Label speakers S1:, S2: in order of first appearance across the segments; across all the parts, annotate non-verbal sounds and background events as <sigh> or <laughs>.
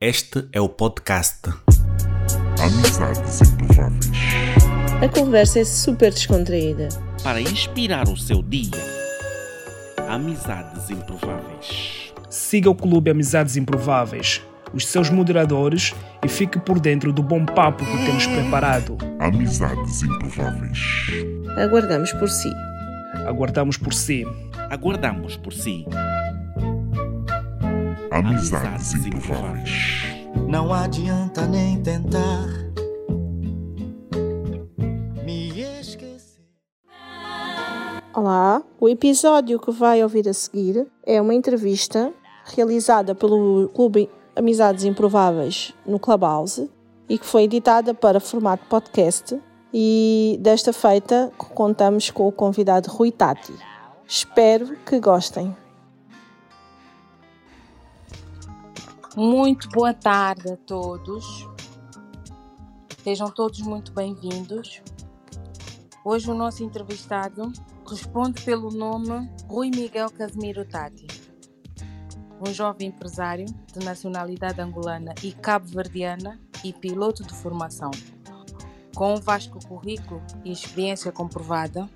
S1: Este é o podcast
S2: Amizades improváveis.
S3: A conversa é super descontraída.
S1: para inspirar o seu dia. Amizades improváveis.
S4: Siga o Clube Amizades Improváveis, os seus moderadores e fique por dentro do bom papo que temos preparado.
S2: Amizades improváveis.
S3: Aguardamos por si.
S4: Aguardamos por si.
S1: Aguardamos por si.
S2: Amizades improváveis.
S5: Não adianta nem tentar me esquecer.
S3: Olá, o episódio que vai ouvir a seguir é uma entrevista realizada pelo Clube Amizades Improváveis no Clubhouse e que foi editada para formato podcast. E desta feita contamos com o convidado Rui Tati. Espero que gostem.
S6: Muito boa tarde a todos. Sejam todos muito bem-vindos. Hoje o nosso entrevistado responde pelo nome Rui Miguel Casimiro Tati, um jovem empresário de nacionalidade angolana e cabo-verdiana e piloto de formação. Com um vasto currículo e experiência comprovada,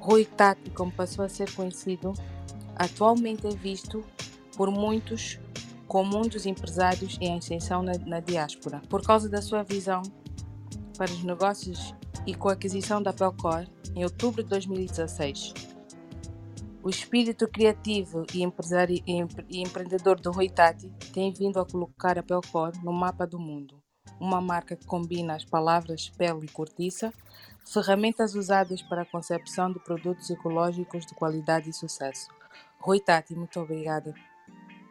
S6: Rui Tati, como passou a ser conhecido, atualmente é visto por muitos como um dos empresários em ascensão na, na diáspora. Por causa da sua visão para os negócios e com a aquisição da Pelcor em outubro de 2016. O espírito criativo e, empresari- empre- e empreendedor do Rui Tati tem vindo a colocar a Pelcor no mapa do mundo. Uma marca que combina as palavras pele e cortiça, ferramentas usadas para a concepção de produtos ecológicos de qualidade e sucesso. Rui Tati, muito obrigada.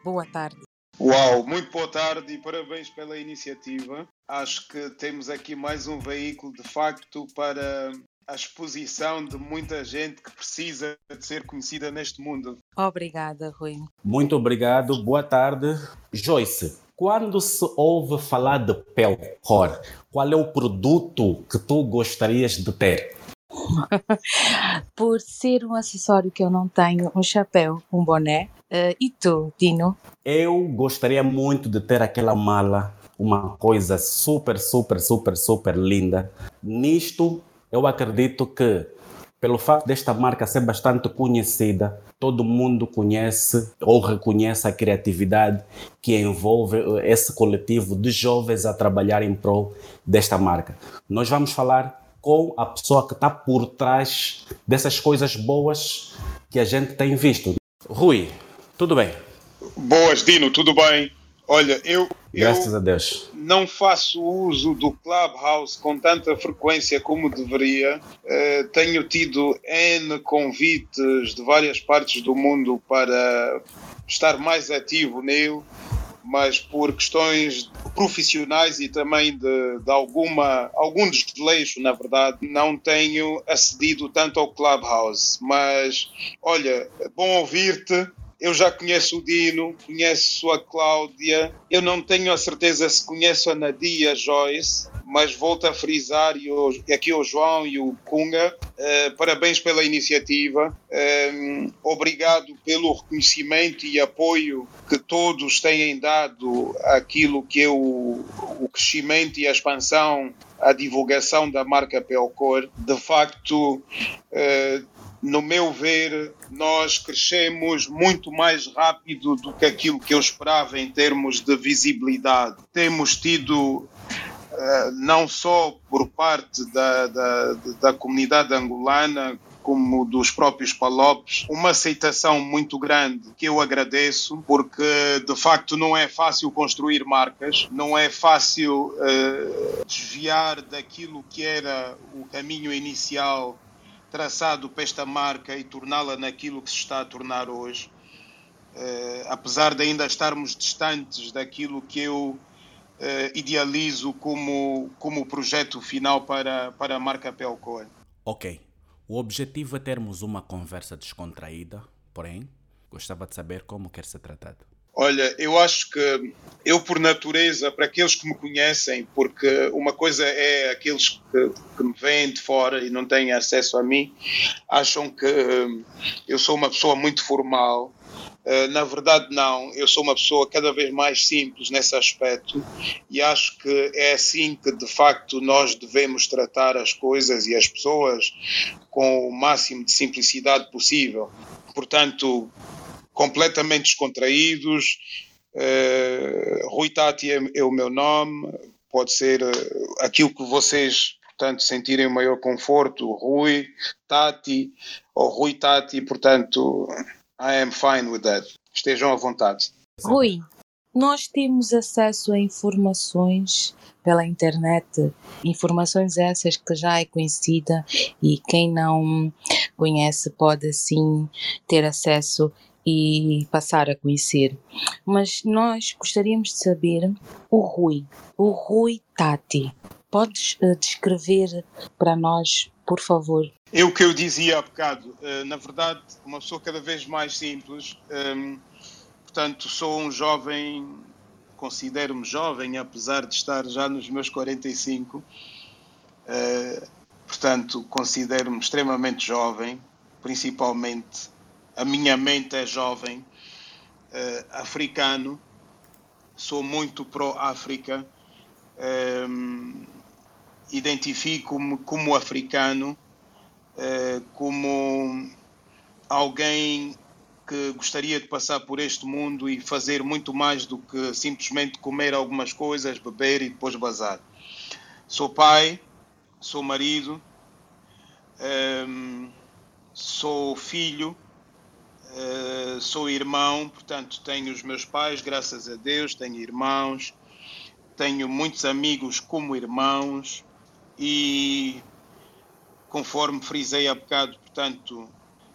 S6: Boa tarde.
S7: Uau, muito boa tarde e parabéns pela iniciativa. Acho que temos aqui mais um veículo de facto para a exposição de muita gente que precisa de ser conhecida neste mundo.
S6: Obrigada, Rui.
S1: Muito obrigado, boa tarde. Joyce, quando se ouve falar de Pelcor, qual é o produto que tu gostarias de ter? <laughs>
S6: Por ser um acessório que eu não tenho, um chapéu, um boné. Eh, e tu, Dino?
S1: Eu gostaria muito de ter aquela mala, uma coisa super, super, super, super linda. Nisto, eu acredito que, pelo fato desta marca ser bastante conhecida, todo mundo conhece ou reconhece a criatividade que envolve eh, esse coletivo de jovens a trabalhar em prol desta marca. Nós vamos falar com a pessoa que está por trás dessas coisas boas que a gente tem visto. Rui, tudo bem?
S7: Boas, Dino, tudo bem? Olha, eu,
S1: Graças
S7: eu
S1: a Deus.
S7: não faço uso do Clubhouse com tanta frequência como deveria. Eh, tenho tido N convites de várias partes do mundo para estar mais ativo nele, mas por questões profissionais e também de, de alguma, algum desleixo, na verdade, não tenho acedido tanto ao Clubhouse. Mas, olha, bom ouvir-te. Eu já conheço o Dino, conheço a Cláudia. Eu não tenho a certeza se conheço a Nadia Joyce, mas volto a frisar e, aqui o João e o Kunga. eh, parabéns pela iniciativa. Eh, obrigado pelo reconhecimento e apoio que todos têm dado àquilo que é o, o crescimento e a expansão, a divulgação da marca Pelcor. De facto, eh, no meu ver, nós crescemos muito mais rápido do que aquilo que eu esperava em termos de visibilidade. Temos tido, eh, não só por parte da, da, da comunidade angolana, como dos próprios palopes, uma aceitação muito grande que eu agradeço, porque de facto não é fácil construir marcas, não é fácil eh, desviar daquilo que era o caminho inicial traçado para esta marca e torná-la naquilo que se está a tornar hoje. Eh, apesar de ainda estarmos distantes daquilo que eu eh, idealizo como, como projeto final para, para a marca Pelcor.
S1: Ok. O objetivo é termos uma conversa descontraída, porém, gostava de saber como quer ser tratado.
S7: Olha, eu acho que eu, por natureza, para aqueles que me conhecem, porque uma coisa é aqueles que, que me veem de fora e não têm acesso a mim, acham que hum, eu sou uma pessoa muito formal, Uh, na verdade, não. Eu sou uma pessoa cada vez mais simples nesse aspecto e acho que é assim que, de facto, nós devemos tratar as coisas e as pessoas com o máximo de simplicidade possível. Portanto, completamente descontraídos. Uh, Rui Tati é, é, o meu nome, pode ser uh, aquilo que vocês portanto, sentirem o maior conforto, Rui, Tati, ou Rui Tati, portanto, I am fine with that. Estejam à vontade.
S6: Rui, nós temos acesso a informações pela internet, informações essas que já é conhecida e quem não conhece pode sim ter acesso e passar a conhecer. Mas nós gostaríamos de saber o Rui, o Rui Tati. Podes uh, descrever para nós, por favor?
S7: É o que eu dizia há bocado. Uh, na verdade, uma pessoa cada vez mais simples. Um, ehm, portanto, sou um jovem, considero-me jovem, apesar de estar já nos meus 45. Uh, eh, portanto, considero-me extremamente jovem, principalmente a minha mente é jovem, africano, sou muito pró-África. Um, ehm, identifico-me como africano, eh, como alguém que gostaria de passar por este mundo e fazer muito mais do que simplesmente comer algumas coisas, beber e depois bazar. Sou pai, sou marido, ehm, sou filho, eh, sou irmão, portanto tenho os meus pais, graças a Deus, tenho irmãos, tenho muitos amigos como irmãos, e conforme frisei há bocado, portanto,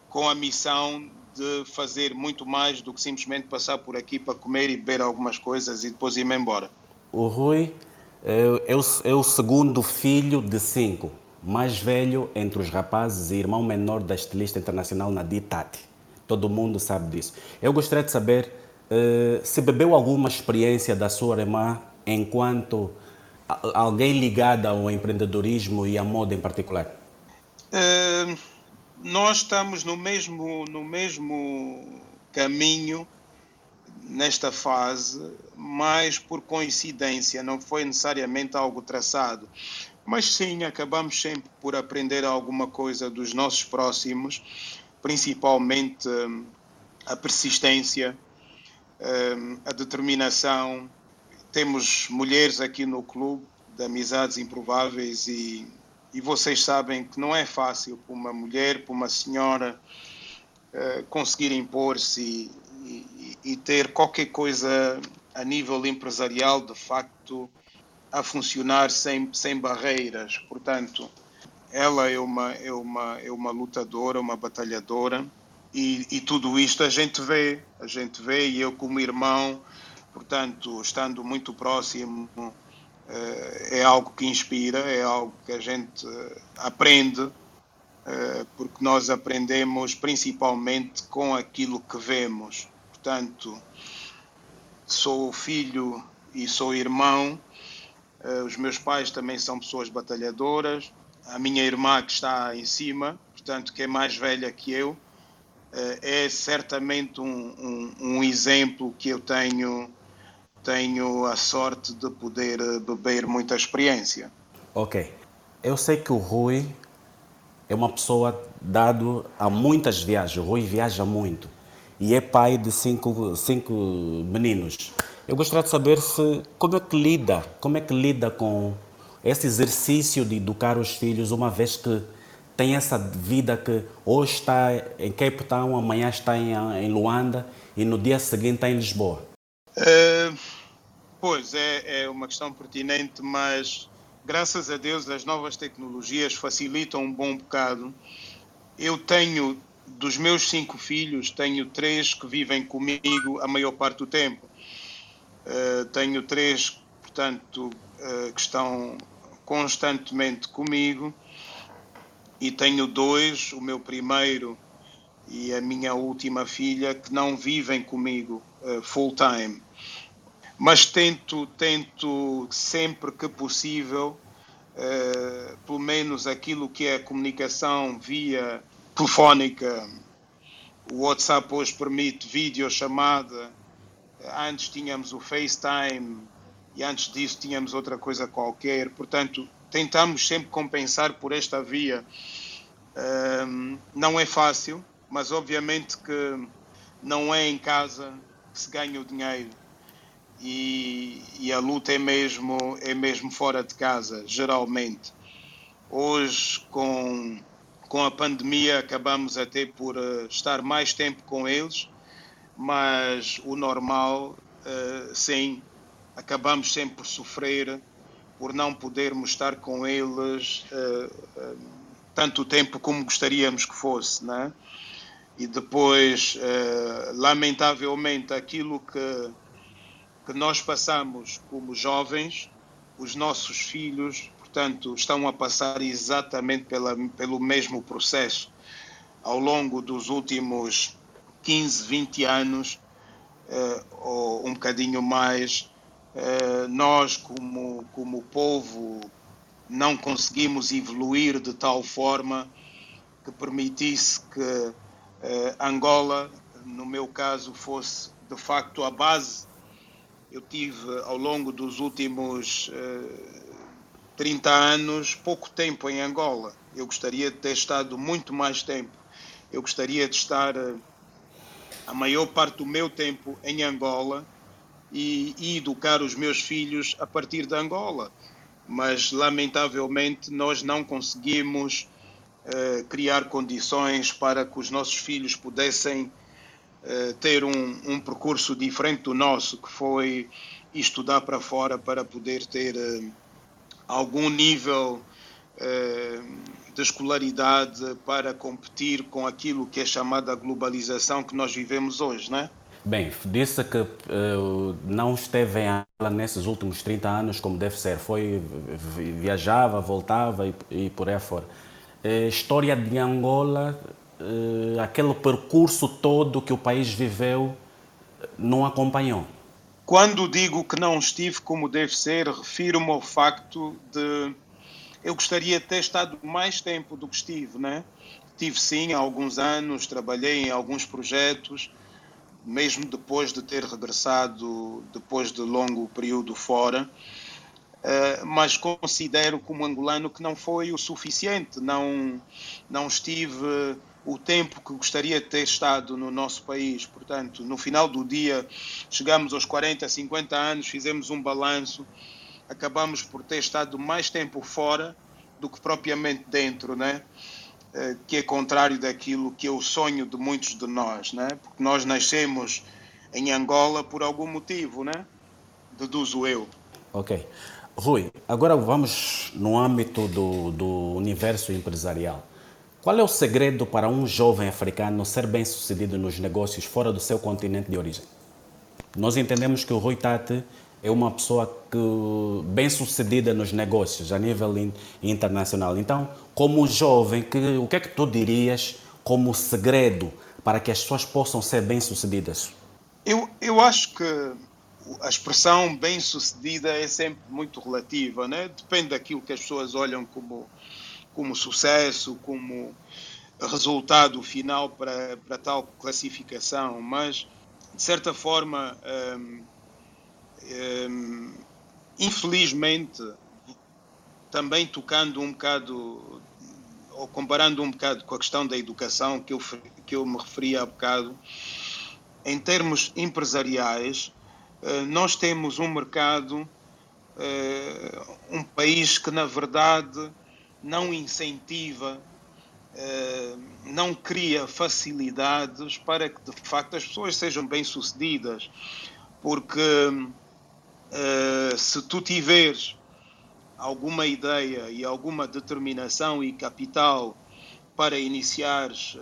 S7: com a missão de fazer muito mais do que simplesmente passar por aqui para comer e beber algumas coisas e depois ir-me embora.
S1: O Rui é, é, o, é o segundo filho de cinco, mais velho entre os rapazes e irmão menor da estilista internacional Nadir Tati. Todo mundo sabe disso. Eu gostaria de saber uh, se bebeu alguma experiência da sua irmã enquanto alguém ligado ao empreendedorismo e à moda em particular?
S7: Uh, nós estamos no mesmo, no mesmo caminho nesta fase, mas por coincidência, não foi necessariamente algo traçado. Mas sim, acabamos sempre por aprender alguma coisa dos nossos próximos, principalmente a persistência, a determinação, temos mulheres aqui no clube de amizades improváveis e, e vocês sabem que não é fácil para uma mulher, para uma senhora uh, conseguir impor-se e, e, e, ter qualquer coisa a nível empresarial de facto a funcionar sem, sem barreiras. Portanto, ela é uma, é uma, é uma lutadora, uma batalhadora e, e tudo isto a gente vê, a gente vê e eu como irmão Portanto, estando muito próximo, eh, é algo que inspira, é algo que a gente eh, aprende, eh, porque nós aprendemos principalmente com aquilo que vemos. Portanto, sou filho e sou irmão, os meus pais também são pessoas batalhadoras, a minha irmã que está em cima, portanto, que é mais velha que eu, é certamente um, um, um exemplo que eu tenho tenho a sorte de poder eh, beber muita experiência.
S1: Ok. Eu sei que o Rui é uma pessoa dado a muitas viagens. O Rui viaja muito e é pai de cinco, cinco meninos. Eu gostaria de saber se como é que lida, como é que lida com esse exercício de educar os filhos, uma vez que tem essa vida que hoje está em Cape Town, amanhã está em, em Luanda e no dia seguinte está em Lisboa.
S7: Uh Pois, é, é uma questão pertinente, mas graças a Deus as novas tecnologias facilitam um bom bocado. Eu tenho, dos meus cinco filhos, tenho três que vivem comigo a maior parte do tempo. Uh, tenho três, portanto, uh, que estão constantemente comigo e tenho dois, o meu primeiro e a minha última filha, que não vivem comigo uh, full time mas tento, tento sempre que possível, uh, pelo menos aquilo que é a comunicação via telefónica, o WhatsApp hoje permite videochamada, antes tínhamos o FaceTime e antes disso tínhamos outra coisa qualquer. Portanto, tentamos sempre compensar por esta via. Um, não é fácil, mas obviamente que não é em casa que se ganha o dinheiro. E, e, a luta é mesmo, é mesmo fora de casa, geralmente. Hoje, com, com a pandemia, acabamos até por uh, estar mais tempo com eles, mas o normal, uh, sim, acabamos sempre por sofrer por não podermos estar com eles uh, tanto tempo como gostaríamos que fosse, né? E depois, lamentavelmente, aquilo que que nós passamos como jovens, os nossos filhos, portanto, estão a passar exatamente pela, pelo mesmo processo. Ao longo dos últimos 15, 20 anos, ou um bocadinho mais, nós, como, como povo, não conseguimos evoluir de tal forma que permitisse que eh, Angola, no meu caso, fosse de facto a base eu tive ao longo dos últimos uh, 30 anos pouco tempo em Angola. Eu gostaria de ter estado muito mais tempo. Eu gostaria de estar a maior parte do meu tempo em Angola e, e educar os meus filhos a partir de Angola. Mas, lamentavelmente, nós não conseguimos uh, criar condições para que os nossos filhos pudessem eh, ter um, um, percurso diferente do nosso, que foi estudar para fora para poder ter uh, algum nível uh, de escolaridade para competir com aquilo que é chamada globalização que nós vivemos hoje, não é?
S1: Bem, disse que não esteve em aula nesses últimos 30 anos como deve ser. Foi, viajava, voltava e, e por aí fora. história de Angola uh, aquele percurso todo que o país viveu não acompanhou?
S7: Quando digo que não estive como deve ser, refiro-me ao facto de eu gostaria de ter estado mais tempo do que estive, né? Tive sim alguns anos, trabalhei em alguns projetos, mesmo depois de ter regressado, depois de longo período fora, uh, mas considero como angolano que não foi o suficiente, não, não estive o tempo que gostaria de ter estado no nosso país. Portanto, no final do dia, chegamos aos 40, 50 anos, fizemos um balanço, acabamos por ter estado mais tempo fora do que propriamente dentro, né? Eh, que é contrário daquilo que é o sonho de muitos de nós, né? porque nós nascemos em Angola por algum motivo, né? deduzo eu.
S1: Ok. Rui, agora vamos no âmbito do, do universo empresarial. Qual é o segredo para um jovem africano ser bem sucedido nos negócios fora do seu continente de origem? Nós entendemos que o Rui Tati é uma pessoa que, bem sucedida nos negócios a nível internacional. Então, como jovem, que, o que é que tu dirias como segredo para que as pessoas possam ser bem sucedidas?
S7: Eu, eu acho que a expressão bem sucedida é sempre muito relativa, né? depende daquilo que as pessoas olham como como sucesso, como resultado final para, para tal classificação, mas de certa forma, hum, infelizmente, também tocando um bocado ou comparando um bocado com a questão da educação que eu, que eu me referi há bocado, em termos empresariais, eh, nós temos um mercado, eh, um país que na verdade não incentiva, eh, não cria facilidades para que de facto as pessoas sejam bem-sucedidas. Porque eh, se tu tiveres alguma ideia e alguma determinação e capital para iniciares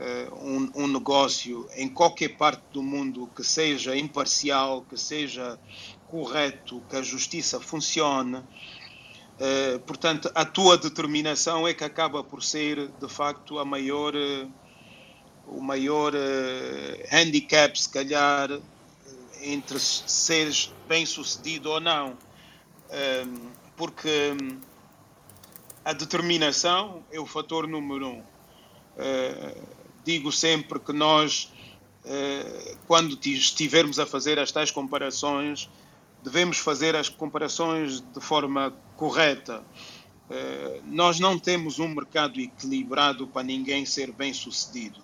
S7: eh, um, um, negócio em qualquer parte do mundo que seja imparcial, que seja correto, que a justiça funcione, Uh, portanto, a tua determinação é que acaba por ser, de facto, a maior, uh, o maior uh, handicap, se calhar, entre seres bem-sucedido ou não. porque um, a determinação é o fator número um. digo sempre que nós, eh, quando ti- estivermos a fazer as tais comparações, devemos fazer as comparações de forma correta. Eh, nós não temos um mercado equilibrado para ninguém ser bem sucedido.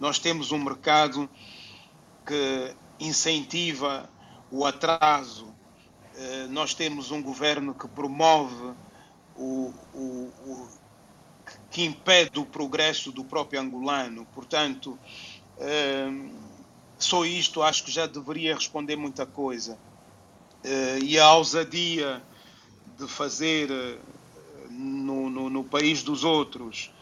S7: Nós temos um mercado que incentiva o atraso. Eh, nós temos um governo que promove o, o- o- que impede o progresso do próprio angolano. Portanto, eh, só isto acho que já deveria responder muita coisa. Eh, e a ousadia de fazer no, no- no país dos outros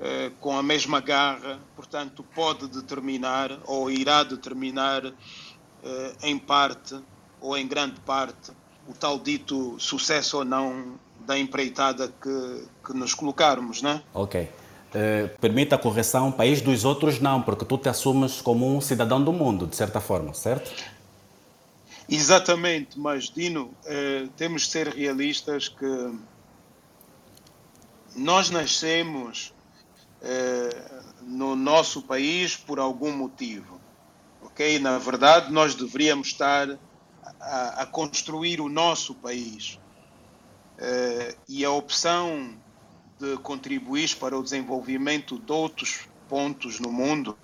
S7: eh, com a mesma garra, portanto, pode determinar ou irá determinar eh, em parte ou em grande parte o tal dito sucesso ou não da empreitada que, que nos colocarmos, né?
S1: Ok. Eh, permite a correção, país dos outros não, porque tu te assumes como um cidadão do mundo, de certa forma, certo?
S7: Exatamente, mas Dino, eh, temos de ser realistas que nós nascemos no nosso país por algum motivo, ok? Na verdade, nós deveríamos estar a, a construir o nosso país Eh, e a opção de contribuir para o desenvolvimento de outros pontos no mundo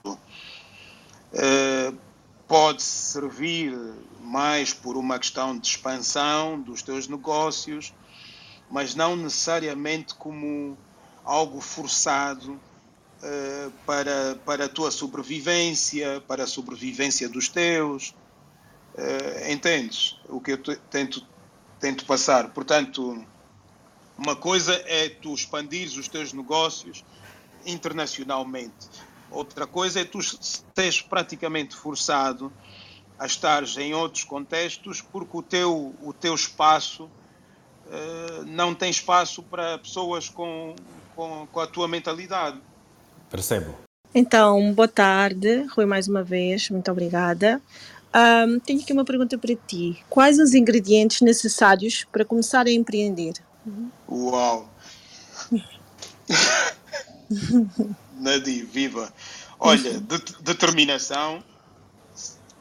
S7: eh, pode servir mais por uma questão de expansão dos teus negócios, mas não necessariamente como algo forçado eh, para, para a tua sobrevivência, para a sobrevivência dos teus. Eh, entendes o que eu te- tento, tento passar? Portanto, uma coisa é tu expandires os teus negócios internacionalmente. Outra coisa é tu seres praticamente forçado a estar em outros contextos porque o teu, o teu espaço eh, não tem espaço para pessoas com, com, com a tua mentalidade.
S1: Percebo.
S3: Então, boa tarde, Rui, mais uma vez, muito obrigada. Ahm, tenho aqui uma pergunta para ti. Quais os ingredientes necessários para começar a empreender?
S7: Uau! <laughs> Nadi, viva! Olha, det- determinação,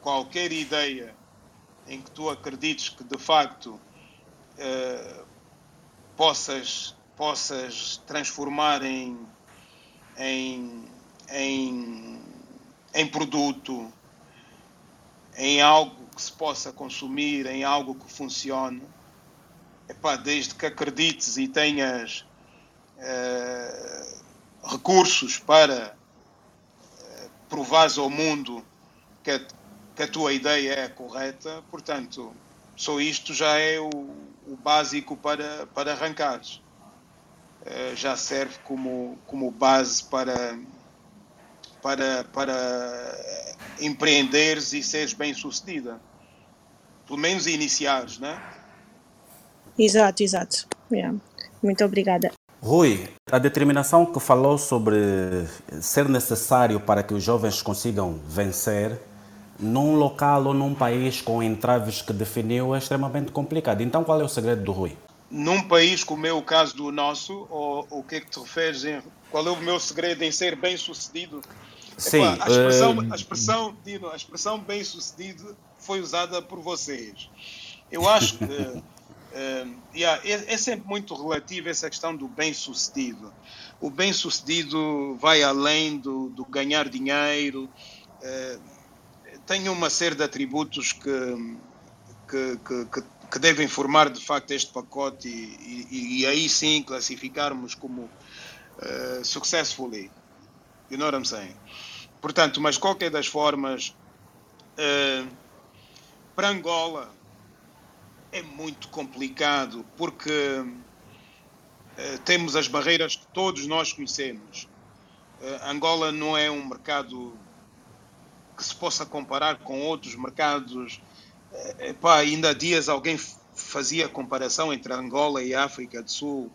S7: qualquer ideia em que tu acredites que de facto eh, possas, possas transformar em, em, em, em produto, em algo que se possa consumir, em algo que funcione, epá, desde que acredites e tenhas eh, recursos para eh, provares ao mundo que a, que a tua ideia é correta, portanto, só isto já é o, o básico para, para arrancares. Eh, já serve como, como base para, para, para empreenderes e seres bem sucedida. Pelo menos iniciares, né?
S3: Exato, exato. Yeah. Muito obrigada.
S1: Rui, a determinação que falou sobre ser necessário para que os jovens consigam vencer num local ou num país com entraves que definiu é extremamente complicado. Então, qual é o segredo do Rui?
S7: Num país como é o caso do nosso, ou o que é que te referes? Em, qual é o meu segredo em ser bem sucedido?
S1: Sim,
S7: a expressão,
S1: eh,
S7: a expressão, Dino, a expressão bem sucedido foi usada por vocês. Eu acho que <laughs> eh, yeah, é, é sempre muito relativo essa questão do bem sucedido. O bem sucedido vai além do, do ganhar dinheiro, eh, tem uma série de atributos que, que, que, que, que devem formar de facto este pacote e, e, e aí sim classificarmos como eh, successfully. You know what I'm saying? Portanto, mas qualquer das formas, eh, para Angola é muito complicado porque eh, temos as barreiras que todos nós conhecemos. Angola não é um mercado que se possa comparar com outros mercados. Epá, ainda há dias alguém fazia comparação entre Angola e África do Sul.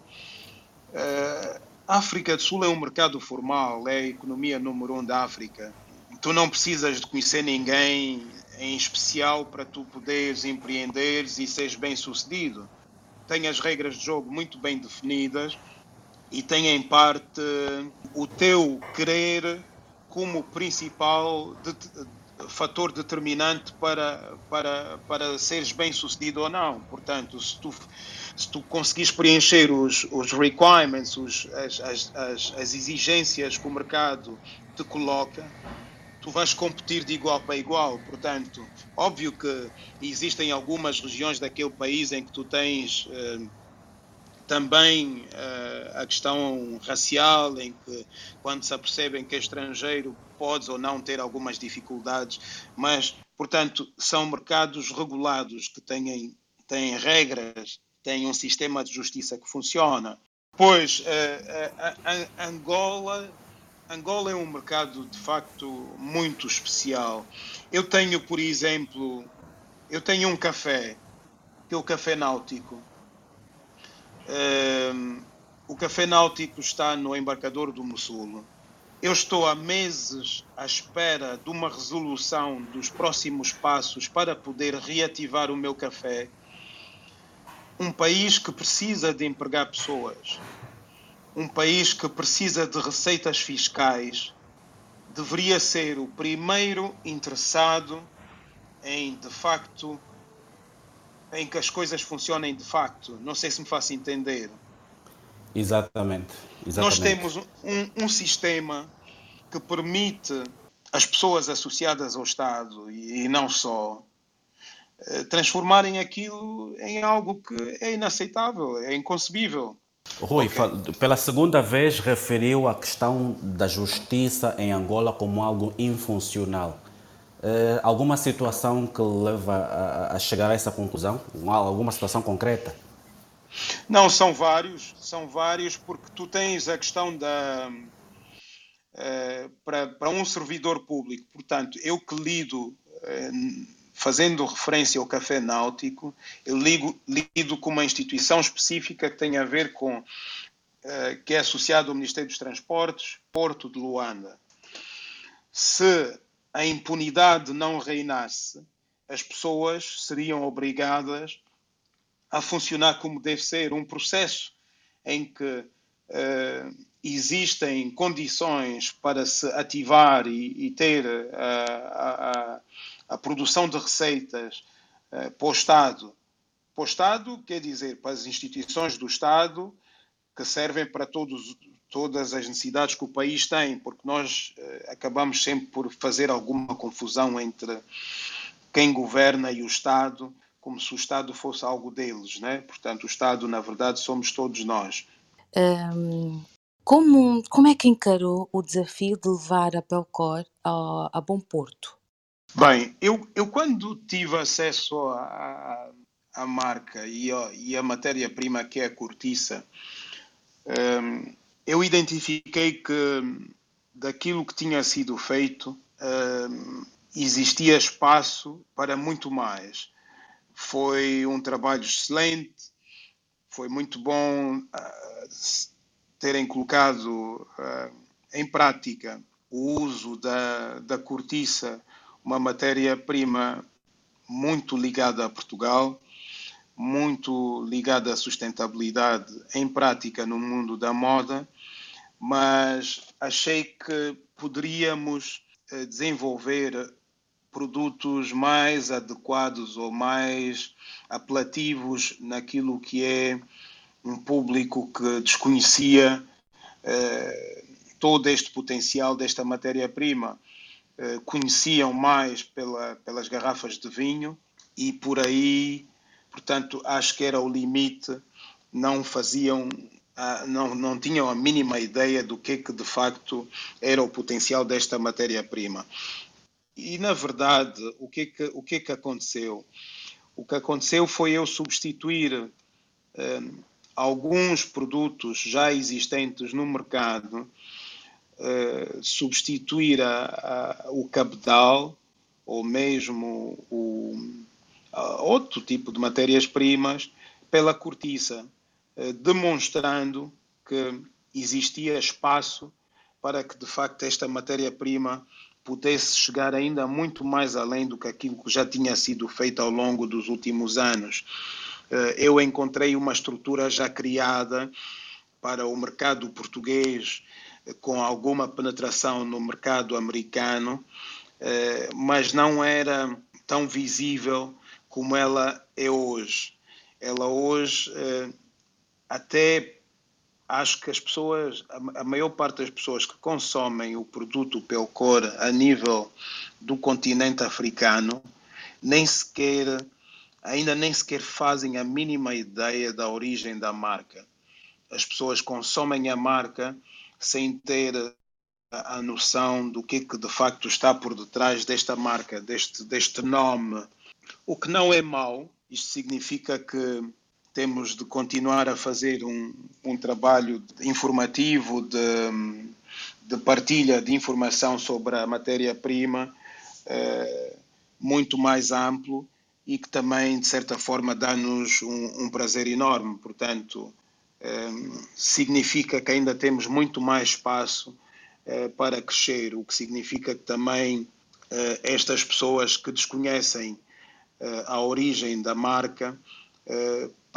S7: A África do Sul é um mercado formal, é a economia número um da África. Tu não precisas de conhecer ninguém em especial para tu poderes empreenderes e seres bem sucedido. Tem as regras de jogo muito bem definidas e tem em parte o teu querer como principal fator determinante para, para, para seres bem sucedido ou não. Portanto, se tu, se tu conseguires preencher os, os requirements, os, as, as, as, as exigências que o mercado te coloca, tu vais competir de igual para igual. Portanto, óbvio que existem algumas regiões daquele país em que tu tens. Eh, também uh, a questão racial, em que quando se apercebem que é estrangeiro, podes ou não ter algumas dificuldades, mas, portanto, são mercados regulados que têm, têm regras, têm um sistema de justiça que funciona. Pois, uh, uh, Angola, Angola é um mercado de facto muito especial. Eu tenho, por exemplo, eu tenho um café, que é o Café Náutico, o Café Náutico está no embarcador do Mossul. Eu estou há meses à espera de uma resolução dos próximos passos para poder reativar o meu café. Um país que precisa de empregar pessoas, um país que precisa de receitas fiscais, deveria ser o primeiro interessado em, de facto, em que as coisas funcionem de facto. Não sei se me faço entender.
S1: Exatamente. Exatamente.
S7: Nós temos um, um, sistema que permite as pessoas associadas ao Estado e, e não só eh, transformarem aquilo em algo que é inaceitável, é inconcebível.
S1: Rui, okay. pela segunda vez referiu a questão da justiça em Angola como algo infuncional. Uh, alguma situação que leva a, a, chegar a essa conclusão? Alguma situação concreta?
S7: Não, são vários, são vários, porque tu tens a questão da. Uh, para, para um servidor público, portanto, eu que lido, uh, fazendo referência ao café náutico, eu ligo, lido com uma instituição específica que tem a ver com. que é associado ao Ministério dos Transportes, Porto de Luanda. Se a impunidade não reinasse, as pessoas seriam obrigadas a funcionar como deve ser um processo em que uh, existem condições para se ativar e, e ter uh, a, a, a, produção de receitas uh, para o Estado. Para o Estado quer dizer para as instituições do Estado que servem para todos, todas as necessidades que o país tem, porque nós eh, acabamos sempre por fazer alguma confusão entre quem governa e o Estado, como se o Estado fosse algo deles, né? Portanto, o Estado, na verdade, somos todos nós.
S6: Um, como, como é que encarou o desafio de levar a Belcor a, a Bom Porto?
S7: Bem, eu, eu quando tive acesso à, à marca e a, e a matéria-prima que é a cortiça, um, eu identifiquei que daquilo que tinha sido feito uh, existia espaço para muito mais. Foi um trabalho excelente, foi muito bom uh, terem colocado uh, em prática o uso da, da cortiça, uma matéria-prima muito ligada a Portugal, muito ligada à sustentabilidade em prática no mundo da moda mas achei que poderíamos eh, desenvolver produtos mais adequados ou mais apelativos naquilo que é um público que desconhecia eh, todo este potencial desta matéria-prima. Eh, conheciam mais pela, pelas garrafas de vinho e por aí, portanto, acho que era o limite, não faziam não, não tinham a mínima ideia do que, que de facto era o potencial desta matéria-prima. E, na verdade, o que, que, o que, que aconteceu? O que aconteceu foi eu substituir eh, alguns produtos já existentes no mercado, eh, substituir a, a, o cabedal ou mesmo o, outro tipo de matérias-primas pela cortiça. Eh, demonstrando que existia espaço para que, de facto, esta matéria-prima pudesse chegar ainda muito mais além do que aquilo que já tinha sido feito ao longo dos últimos anos. Eh, eu encontrei uma estrutura já criada para o mercado português com alguma penetração no mercado americano, eh, mas não era tão visível como ela é hoje. Ela hoje, eh, até acho que as pessoas, a maior parte das pessoas que consomem o produto Pelcor a nível do continente africano, nem sequer, ainda nem sequer fazem a mínima ideia da origem da marca. As pessoas consomem a marca sem ter a noção do que, é que de facto está por detrás desta marca, deste, deste nome. O que não é mau, isto significa que temos de continuar a fazer um, um trabalho informativo de, de, partilha de informação sobre a matéria-prima eh, muito mais amplo e que também, de certa forma, dá-nos um, um, prazer enorme. Portanto, eh, significa que ainda temos muito mais espaço eh, para crescer, o que significa que também eh, estas pessoas que desconhecem eh, a origem da marca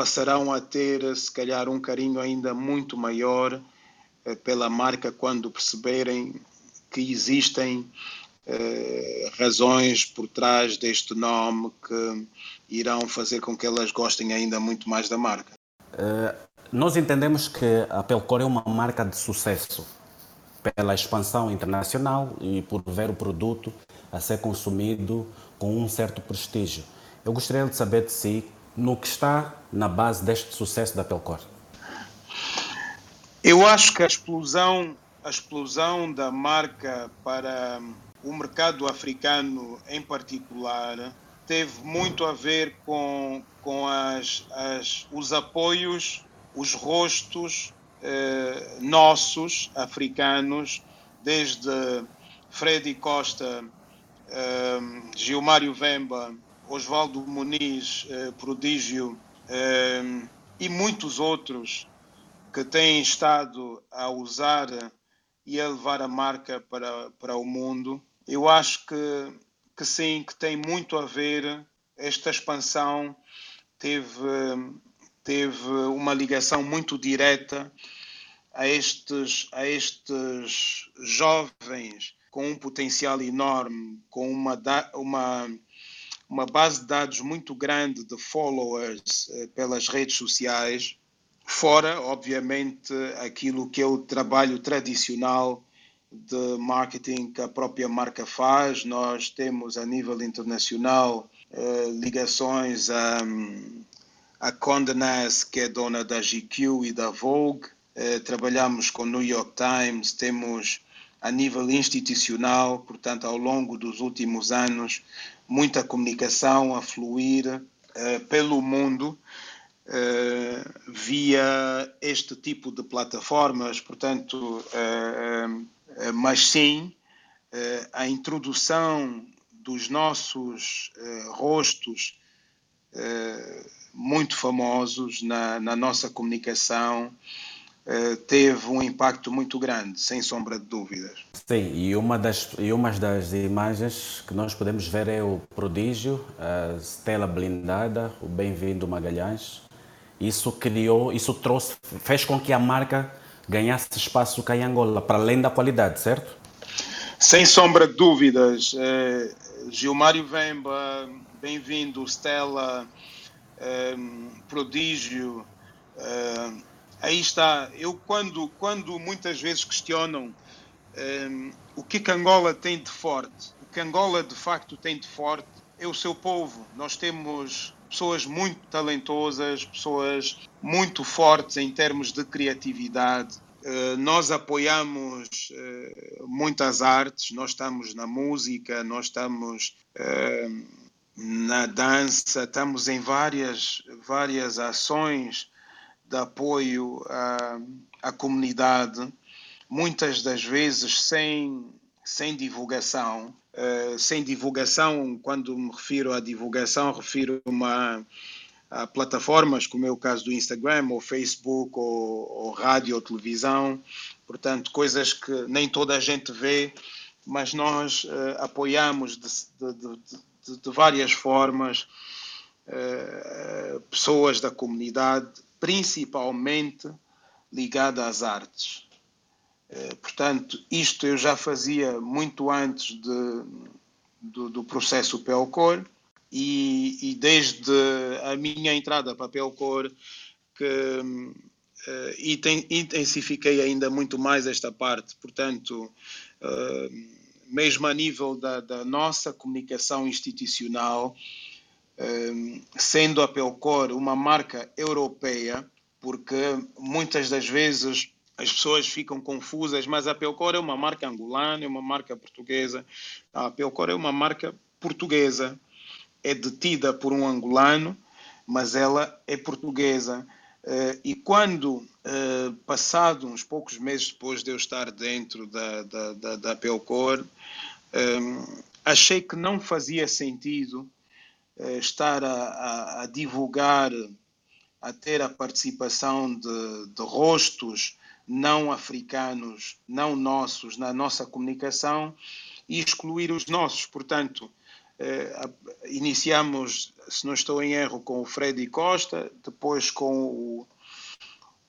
S7: passarão a ter, se calhar, um carinho ainda muito maior pela marca quando perceberem que existem razões por trás deste nome que irão fazer com que elas gostem ainda muito mais da marca.
S1: nós entendemos que a Pelcor é uma marca de sucesso pela expansão internacional e por ver o produto a ser consumido com um certo prestígio. Eu gostaria de saber de si no que está na base deste sucesso da Pelcor.
S7: Eu acho que a explosão, a explosão da marca para o mercado africano em particular teve muito a ver com, com as, as, os apoios, os rostos eh, nossos, africanos, desde Freddy Costa, eh, Gilmário Vemba, Oswaldo Muniz, eh, Prodígio eh, e muitos outros que têm estado a usar e a levar a marca para, para o mundo. Eu acho que, que sim, que tem muito a ver esta expansão teve teve uma ligação muito direta a estes, a estes jovens com um potencial enorme, com uma, uma, uma base de dados muito grande de followers eh, pelas redes sociais, fora, obviamente, aquilo que é o trabalho tradicional de marketing que a própria marca faz. Nós temos a nível internacional eh, ligações a. A Condé Nast, que é dona da GQ e da Vogue. Eh, trabalhamos com o New York Times, temos a nível institucional, portanto, ao longo dos últimos anos, muita comunicação a fluir eh, pelo mundo eh, via este tipo de plataformas, portanto, mas sim a introdução dos nossos rostos muito famosos na, na nossa comunicação, teve um impacto muito grande, sem sombra de dúvidas.
S1: Sim, e uma das, e uma das imagens que nós podemos ver é o prodígio, a Stella blindada, o Bem-vindo Magalhães. Isso criou, isso trouxe, fez com que a marca ganhasse espaço cá em Angola, para além da qualidade, certo?
S7: Sem sombra de dúvidas. Eh, Gilmário Vemba, bem-vindo, Stella, ehm, prodígio. Uh, aí está. Eu, quando, quando muitas vezes questionam um, ehm, o que, que Angola tem de forte, o que Angola de facto tem de forte é o seu povo. Nós temos pessoas muito talentosas, pessoas muito fortes em termos de criatividade. Uh, nós apoiamos uh, muitas artes, nós estamos na música, nós estamos uh, na dança, estamos em várias, várias ações de apoio à, à comunidade, muitas das vezes sem, sem divulgação. Uh, sem divulgação, quando me refiro à divulgação, refiro-me a, plataformas como é o caso do Instagram, ou Facebook, ou, ou rádio ou televisão, portanto, coisas que nem toda a gente vê, mas nós uh, apoiamos de, de, de, de, de várias formas uh, pessoas da comunidade, principalmente ligada às artes. Eh, portanto, isto eu já fazia muito antes de, do, do processo Pelcor e, e, desde a minha entrada para Pelcor que uh, intensifiquei ainda muito mais esta parte. Portanto, uh, mesmo a nível da, da nossa comunicação institucional, sendo a Pelcor uma marca europeia, porque muitas das vezes as pessoas ficam confusas, mas a Pelcor é uma marca angolana, é uma marca portuguesa. A Pelcor é uma marca portuguesa, é detida por um angolano, mas ela é portuguesa. Uh, e quando, uh, passado uns poucos meses depois de eu estar dentro da, da, da, da Pelcor, eh, achei que não fazia sentido estar a, a, a, divulgar, a ter a participação de, de rostos não africanos, não nossos, na nossa comunicação e excluir os nossos. Portanto, eh, iniciamos, se não estou em erro, com o Freddy Costa, depois com o,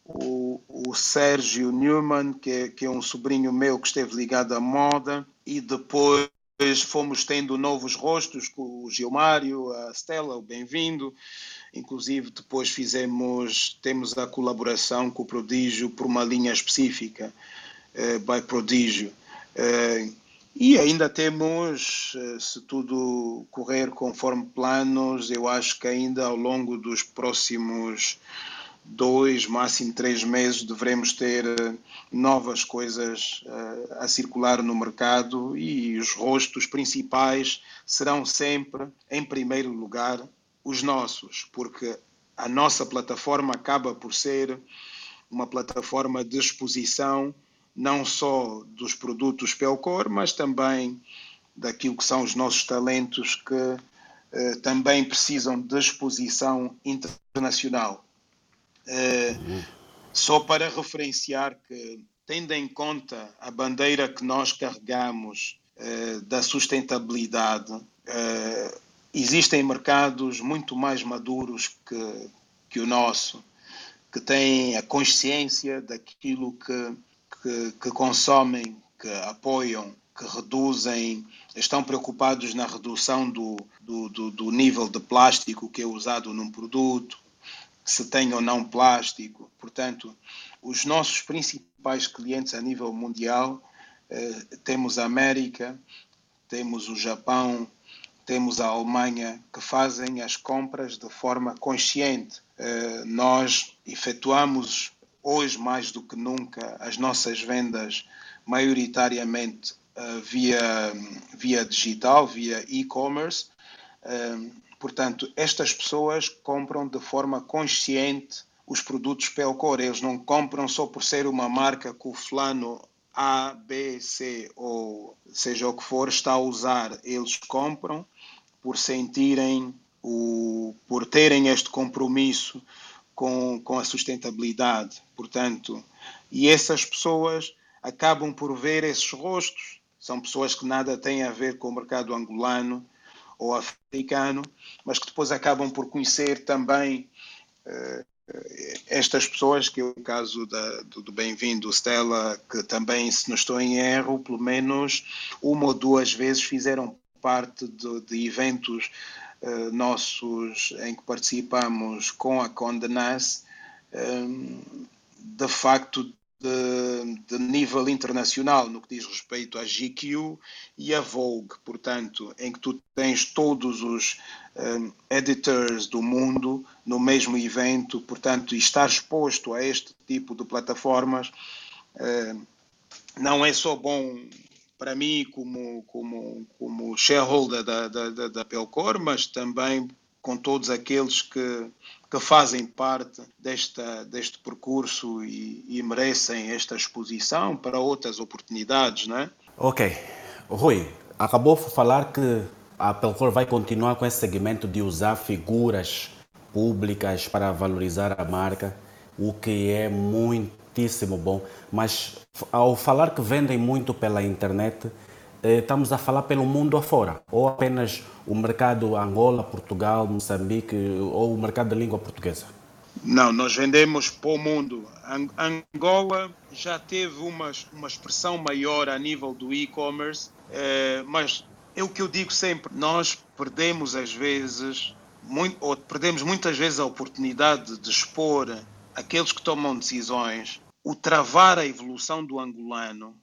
S7: o, o Sérgio Newman, que é, que é um sobrinho meu que esteve ligado à moda, e depois fomos tendo novos rostos com o Gilmário, a Stella, o Bem-vindo, Inclusive, depois fizemos, temos a colaboração com o Prodígio por uma linha específica, uh, by Prodígio. Uh, e ainda temos, uh, se tudo correr conforme planos, eu acho que ainda ao longo dos próximos dois, máximo três meses, devemos ter novas coisas a circular no mercado e os rostos principais serão sempre, em primeiro lugar, os nossos, porque a nossa plataforma acaba por ser uma plataforma de exposição não só dos produtos Pelcor, mas também daquilo que são os nossos talentos que eh, também precisam de exposição internacional. Eh, só para referenciar que, tendo em conta a bandeira que nós carregamos eh, da sustentabilidade, eh, existem mercados muito mais maduros que, que o nosso, que têm a consciência daquilo que, que, que consomem, que apoiam, que reduzem, estão preocupados na redução do, do, do, do nível de plástico que é usado num produto, se tem ou não plástico. Portanto, os nossos principais clientes a nível mundial, eh, temos a América, temos o Japão, temos a Alemanha que fazem as compras de forma consciente. Eh, nós efetuamos hoje mais do que nunca as nossas vendas maioritariamente eh, via, via digital, via e-commerce. Eh, portanto, estas pessoas compram de forma consciente os produtos Pelcor. Eles não compram só por ser uma marca que o fulano A, B, C ou seja o que for está a usar. Eles compram por sentirem o, por terem este compromisso com, com a sustentabilidade. Portanto, e essas pessoas acabam por ver esses rostos. São pessoas que nada têm a ver com o mercado angolano ou africano, mas que depois acabam por conhecer também uh, estas pessoas, que é o caso da, do, do bem-vindo Stella, que também, se não estou em erro, pelo menos uma ou duas vezes fizeram parte de, de eventos uh, nossos em que participamos com a Condé Nast, um, de facto de, de, nível internacional no que diz respeito à GQ e à Vogue, portanto, em que tu tens todos os um, editors do mundo no mesmo evento, portanto, e estar exposto a este tipo de plataformas uh, não é só bom para mim como, como, como shareholder da, da, da Pelcor, mas também com todos aqueles que, que fazem parte desta, deste percurso e, e merecem esta exposição para outras oportunidades, não é?
S1: Ok. Rui, acabou de falar que a Pelcor vai continuar com esse segmento de usar figuras públicas para valorizar a marca, o que é muitíssimo bom. Mas ao falar que vendem muito pela internet, estamos a falar pelo mundo afora, ou apenas o mercado Angola, Portugal, Moçambique, ou o mercado da língua portuguesa?
S7: Não, nós vendemos para o mundo. Angola já teve uma, uma expressão maior a nível do e-commerce, eh, mas é o que eu digo sempre: nós perdemos às vezes, muito, ou perdemos muitas vezes a oportunidade de expor aqueles que tomam decisões. O travar a evolução do angolano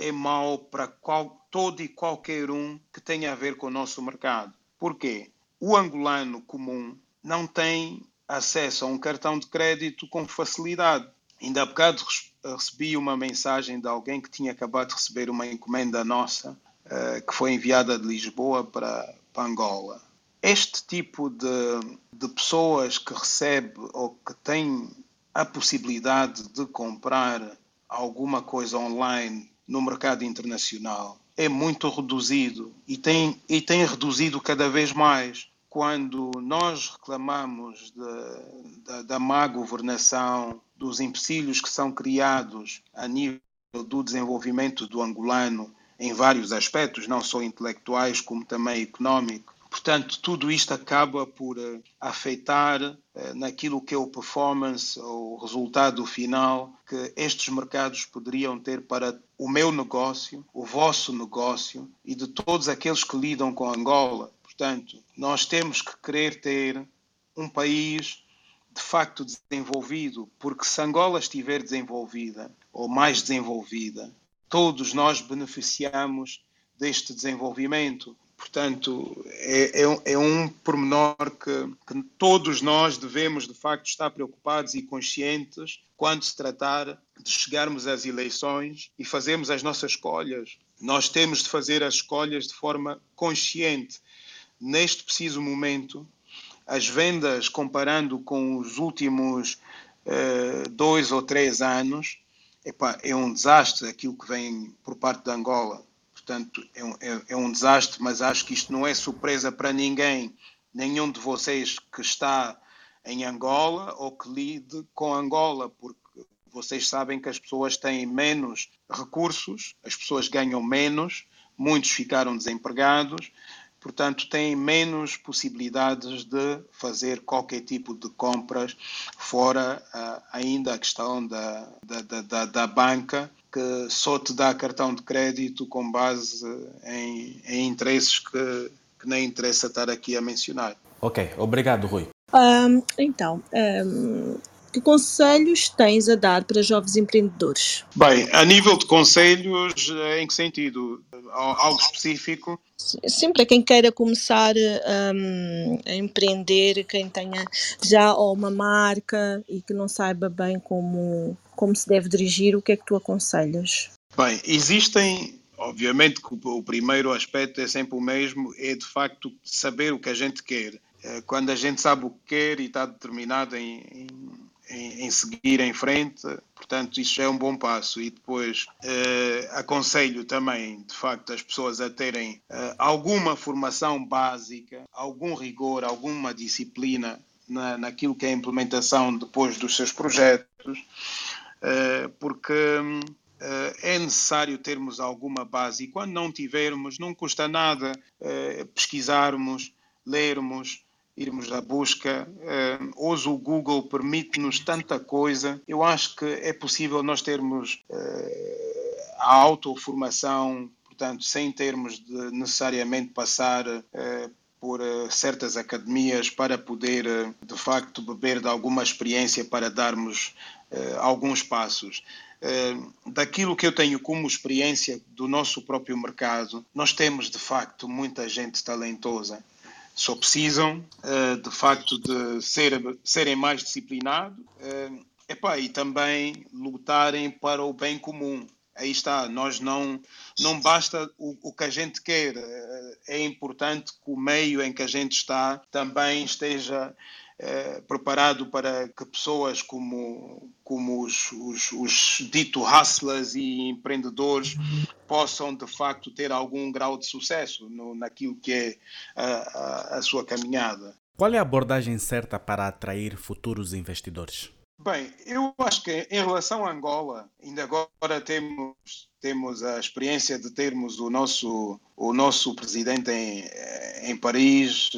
S7: é mau para qual, todo e qualquer um que tenha a ver com o nosso mercado. Porquê? O angolano comum não tem acesso a um cartão de crédito com facilidade. Ainda há bocado recebi uma mensagem de alguém que tinha acabado de receber uma encomenda nossa, uh, que foi enviada de Lisboa para, para Angola. Este tipo de, de pessoas que recebe ou que tem a possibilidade de comprar alguma coisa online no mercado internacional é muito reduzido e tem, e tem reduzido cada vez mais quando nós reclamamos de, de, da má governação, dos empecilhos que são criados a nível do desenvolvimento do angolano em vários aspectos, não só intelectuais como também económico. Portanto, tudo isto acaba por uh, afetar uh, naquilo que é o performance, o resultado final que estes mercados poderiam ter para o meu negócio, o vosso negócio e de todos aqueles que lidam com Angola. Portanto, nós temos que querer ter um país de facto desenvolvido, porque se Angola estiver desenvolvida ou mais desenvolvida, todos nós beneficiamos deste desenvolvimento. Portanto, é, é, é um pormenor que, que, todos nós devemos, de facto, estar preocupados e conscientes quando se tratar de chegarmos às eleições e fazermos as nossas escolhas. Nós temos de fazer as escolhas de forma consciente neste preciso momento, as vendas, comparando com os últimos uh, dois ou três anos, epá, é um desastre aquilo que vem por parte da Angola. Portanto, é um, é, é um desastre, mas acho que isto não é surpresa para ninguém, nenhum de vocês que está em Angola ou que lide com Angola, porque vocês sabem que as pessoas têm menos recursos, as pessoas ganham menos, muitos ficaram desempregados, portanto, têm menos possibilidades de fazer qualquer tipo de compras, fora uh, ainda a questão da, da, da, da, banca, que só te dá cartão de crédito com base em, em interesses que, que nem interessa estar aqui a mencionar.
S1: Ok, obrigado, Rui.
S3: Um, então, um, que conselhos tens a dar para jovens empreendedores?
S7: Bem, a nível de conselhos, em que sentido? Algo específico?
S3: Sempre quem queira começar um, a empreender, quem tenha já uma marca e que não saiba bem como, como se deve dirigir, o que é que tu aconselhas?
S7: Bem, existem Obviamente que o primeiro aspecto é sempre o mesmo, é de facto saber o que a gente quer. Eh, quando a gente sabe o que quer e está determinado em, em em, em, seguir em frente, portanto, isso é um bom passo. E depois eh, aconselho também, de facto, as pessoas a terem eh, alguma formação básica, algum rigor, alguma disciplina na, naquilo que é a implementação depois dos seus projetos, eh, porque é necessário termos alguma base e quando não tivermos, não custa nada pesquisarmos, lermos irmos à busca. Hoje o Google permite-nos tanta coisa. Eu acho que é possível nós termos uh, a autoformação, portanto, sem termos de necessariamente passar uh, por certas academias para poder, de facto, beber de alguma experiência para darmos alguns passos. daquilo que eu tenho como experiência do nosso próprio mercado, nós temos de facto muita gente talentosa só precisam, uh, de facto, de ser, serem mais disciplinados uh, epá, e também lutarem para o bem comum. Aí está, nós não, não basta o, o que a gente quer, uh, é importante que o meio em que a gente está também esteja eh, preparado para que pessoas como, como os, os, os dito hustlers e empreendedores possam de facto ter algum grau de sucesso no, naquilo que é a, a, a sua caminhada.
S1: Qual é a abordagem certa para atrair futuros investidores?
S7: Bem, eu acho que em relação a Angola, ainda agora temos, temos a experiência de termos o nosso, o nosso presidente em, em Paris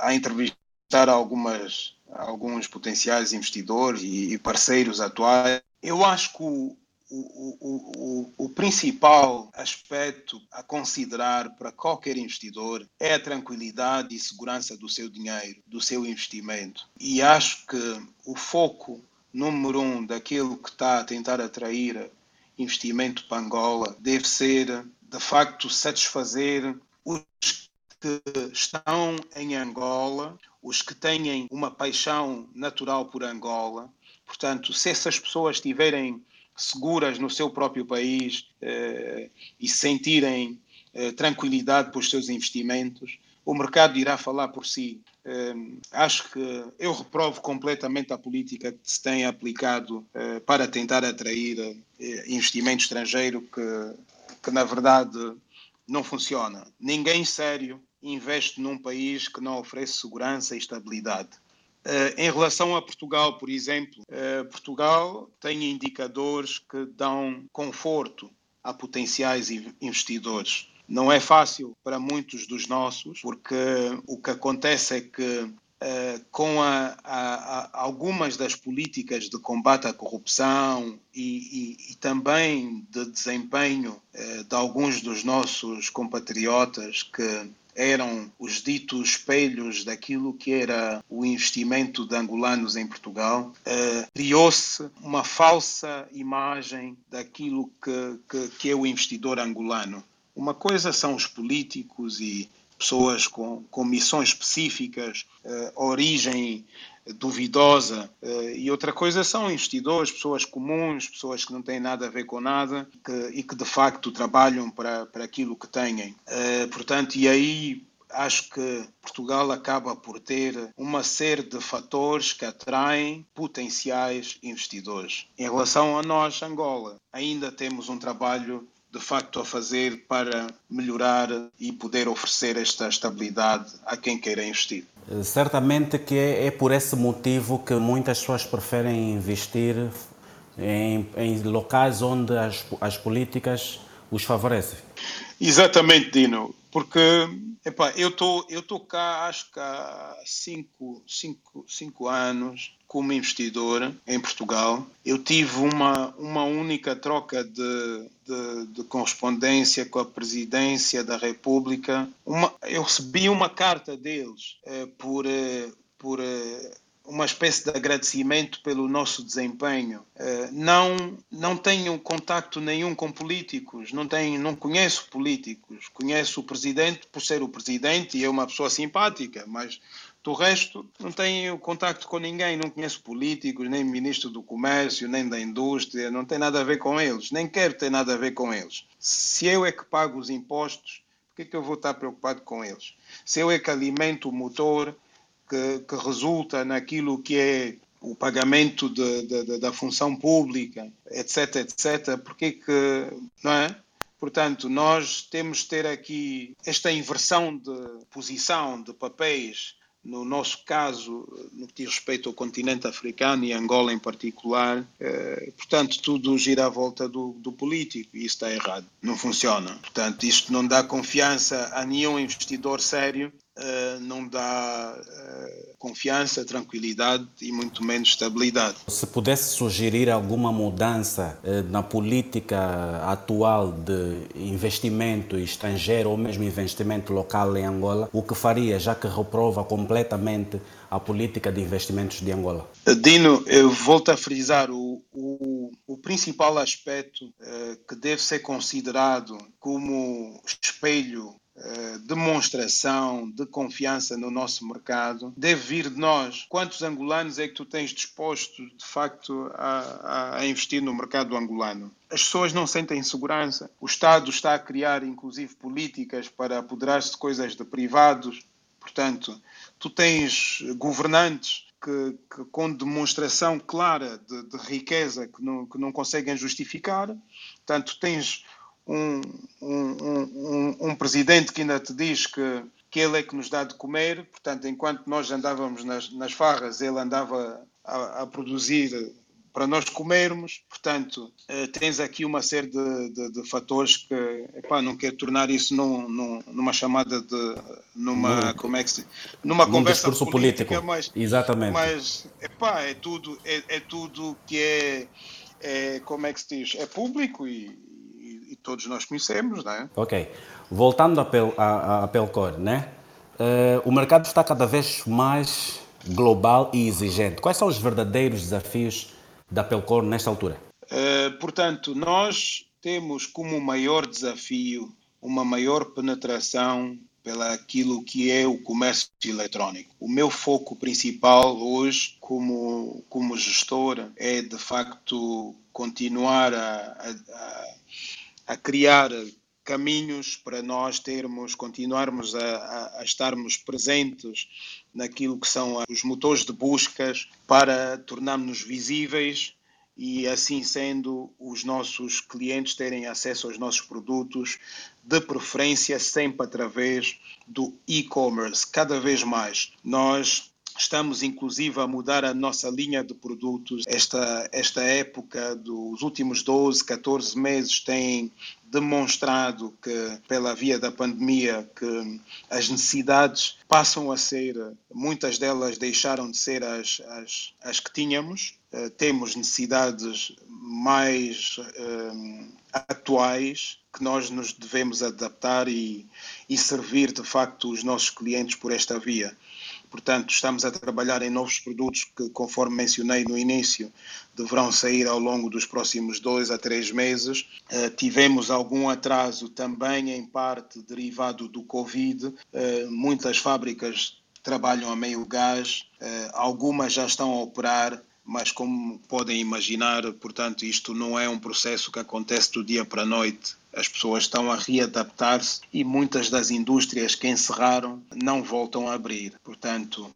S7: a entrevistar algumas, alguns potenciais investidores e parceiros atuais. Eu acho que o, o, o, o, principal aspecto a considerar para qualquer investidor é a tranquilidade e segurança do seu dinheiro, do seu investimento. E acho que o foco número um daquilo que está a tentar atrair investimento para Angola deve ser, de facto, satisfazer os que estão em Angola, os que têm uma paixão natural por Angola. Portanto, se essas pessoas estiverem seguras no seu próprio país eh, e sentirem eh, tranquilidade por seus investimentos, o mercado irá falar por si. Eh, acho que eu reprovo completamente a política que se tem aplicado eh, para tentar atrair eh, investimento estrangeiro, que, que na verdade não funciona. Ninguém sério investe num país que não oferece segurança e estabilidade. Uh, em relação a Portugal, por exemplo, uh, Portugal tem indicadores que dão conforto a potenciais investidores. Não é fácil para muitos dos nossos, porque o que acontece é que uh, com a, a, a algumas das políticas de combate à corrupção e, e, e também de desempenho de alguns dos nossos compatriotas que eram os ditos espelhos daquilo que era o investimento de angolanos em Portugal. Uh, Criou-se uma falsa imagem daquilo que, que, que é o investidor angolano. Uma coisa são os políticos e pessoas com, com missões específicas, uh, origem duvidosa, uh, e outra coisa são investidores, pessoas comuns, pessoas que não têm nada a ver com nada que, e que de facto trabalham para, para aquilo que têm. Uh, portanto, e aí acho que Portugal acaba por ter uma série de fatores que atraem potenciais investidores. Em relação a nós, Angola, ainda temos um trabalho de facto a fazer para melhorar e poder oferecer esta estabilidade a quem queira investir.
S1: Certamente que é, é por esse motivo que muitas pessoas preferem investir em, em locais onde as, as políticas os favorecem.
S7: Exatamente, Dino, porque epá, eu tô, estou cá, acho que há cinco, cinco, cinco anos, como investidor em Portugal. Eu tive uma, uma única troca de, de, de correspondência com a presidência da República. Uma, eu recebi uma carta deles eh, por, eh, por eh, uma espécie de agradecimento pelo nosso desempenho. Uh, não não tenho contacto nenhum com políticos, não tenho, não conheço políticos. Conheço o presidente por ser o presidente e é uma pessoa simpática, mas do resto não tenho contacto com ninguém, não conheço políticos, nem ministro do comércio, nem da indústria, não tem nada a ver com eles, nem quero ter nada a ver com eles. Se eu é que pago os impostos, por que, é que eu vou estar preocupado com eles? Se eu é que alimento o motor, que, que resulta naquilo que é o pagamento de, de, da função pública, etc, etc, porque que, não é? Portanto, nós temos de ter aqui esta inversão de posição de papéis, no nosso caso, no que diz respeito ao continente africano e Angola em particular. Eh, portanto, tudo gira à volta do, do político e isso está errado, não funciona. Portanto, isto não dá confiança a nenhum investidor sério Uh, não dá uh, confiança, tranquilidade e muito menos estabilidade.
S1: Se pudesse sugerir alguma mudança uh, na política atual de investimento estrangeiro ou mesmo investimento local em Angola, o que faria, já que reprova completamente a política de investimentos de Angola?
S7: Dino, eu volto a frisar o, o, o principal aspecto que deve ser considerado como espelho eh, demonstração de confiança no nosso mercado deve vir de nós. Quantos angolanos é que tu tens disposto, de facto, a, a investir no mercado angolano? As pessoas não sentem segurança. O Estado está a criar, inclusive, políticas para apoderar-se de coisas de privados. Portanto, tu tens governantes que, que, com demonstração clara de, de riqueza que não, que não conseguem justificar. Portanto, tens um, um, um, um, presidente que ainda te diz que, que ele é que nos dá de comer, portanto, enquanto nós andávamos nas, nas farras, ele andava a, a produzir para nós comermos. Portanto, uh, tens aqui uma série de, de, de fatores que, epá, não quero tornar isso num, num, numa chamada de, numa,
S1: Num-
S7: como é que se, numa
S1: num
S7: conversa
S1: discurso
S7: política,
S1: político.
S7: mas
S1: Exatamente.
S7: mas epá, é tudo é, é tudo que é, é como é que se diz é público e todos nós conhecemos não é?
S1: Ok. Voltando à, Pel, à, à Pelcor, né? Eh, o mercado está cada vez mais global e exigente. Quais são os verdadeiros desafios da Pelcor nesta altura?
S7: Eh, portanto nós temos como maior desafio uma maior penetração pela aquilo que é o comércio eletrónico. O meu foco principal hoje como, como gestor é de facto continuar a, a- a- criar caminhos para nós termos, continuarmos a, a- a estarmos presentes naquilo que são os motores de buscas para tornarmos-nos visíveis e assim sendo os nossos clientes terem acesso aos nossos produtos de preferência sempre através do e-commerce. Cada vez mais nós Estamos, inclusive, a mudar a nossa linha de produtos. Esta, esta época dos últimos 12, 14 meses tem demonstrado que, pela via da pandemia, que as necessidades passam a ser, muitas delas deixaram de ser as, as, as que tínhamos. Eh, temos necessidades mais eh, atuais que nós nos devemos adaptar e, e servir, de facto, os nossos clientes por esta via. Portanto, estamos a trabalhar em novos produtos que, conforme mencionei no início, deverão sair ao longo dos próximos dois a três meses. Eh, tivemos algum atraso também, em parte derivado do Covid. Eh, muitas fábricas trabalham a meio gás, eh, algumas já estão a operar, mas como podem imaginar, portanto, isto não é um processo que acontece do dia para a noite. As pessoas estão a readaptar-se e muitas das indústrias que encerraram não voltam a abrir. Portanto,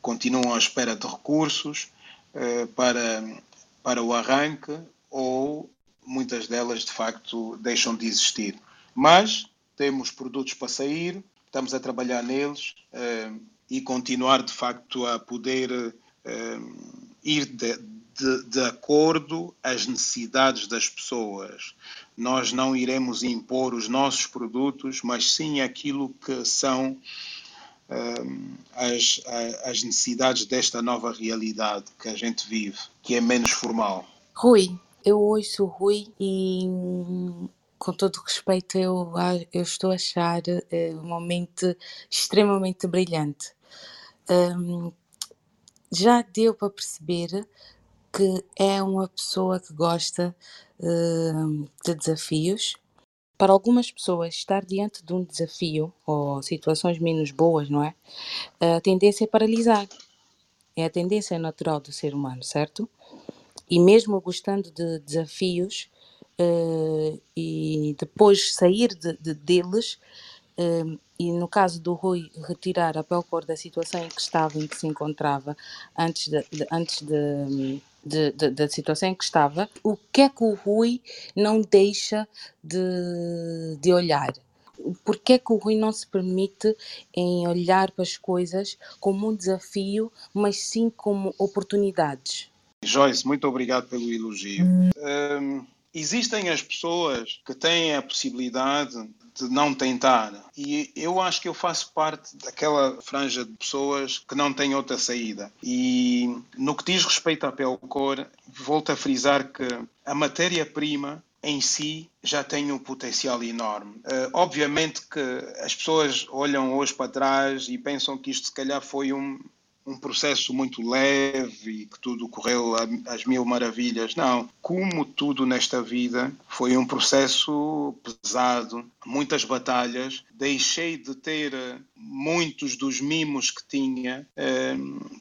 S7: continuam à espera de recursos eh, para, para o arranque ou muitas delas, de facto, deixam de existir. Mas temos produtos para sair, estamos a trabalhar neles eh, e continuar, de facto, a poder eh, ir de, de, de acordo às necessidades das pessoas. Nós não iremos impor os nossos produtos, mas sim aquilo que são hum, as, as necessidades desta nova realidade que a gente vive, que é menos formal.
S6: Rui, eu ouço o Rui e, com todo respeito, eu, eu estou a achar eh, uma mente extremamente brilhante. Hum, já deu para perceber que é uma pessoa que gosta hum, de desafios. Para algumas pessoas, estar diante de um desafio ou situações menos boas, não é? A tendência é paralisar. É a tendência natural do ser humano, certo? e mesmo gostando de desafios eh, e depois sair de, de- deles eh, e no caso do Rui retirar a Pelcor da situação em que estava, em que se encontrava antes, de, de- antes de, de- de- da situação em que estava, o que é que o Rui não deixa de, de olhar? Porquê é que o Rui não se permite em olhar para as coisas como um desafio, mas sim como oportunidades?
S7: Joyce, muito obrigado pelo elogio. Hum, existem as pessoas que têm a possibilidade de não tentar. E eu acho que eu faço parte daquela franja de pessoas que não têm outra saída. E no que diz respeito à Pelcor, volto a frisar que a matéria-prima em si já tem um potencial enorme. Eh, obviamente que as pessoas olham hoje para trás e pensam que isto se calhar foi um, um processo muito leve e que tudo correu às mil maravilhas. Não. Como tudo nesta vida, foi um processo pesado, muitas batalhas. Deixei de ter eh, muitos dos mimos que tinha, eh,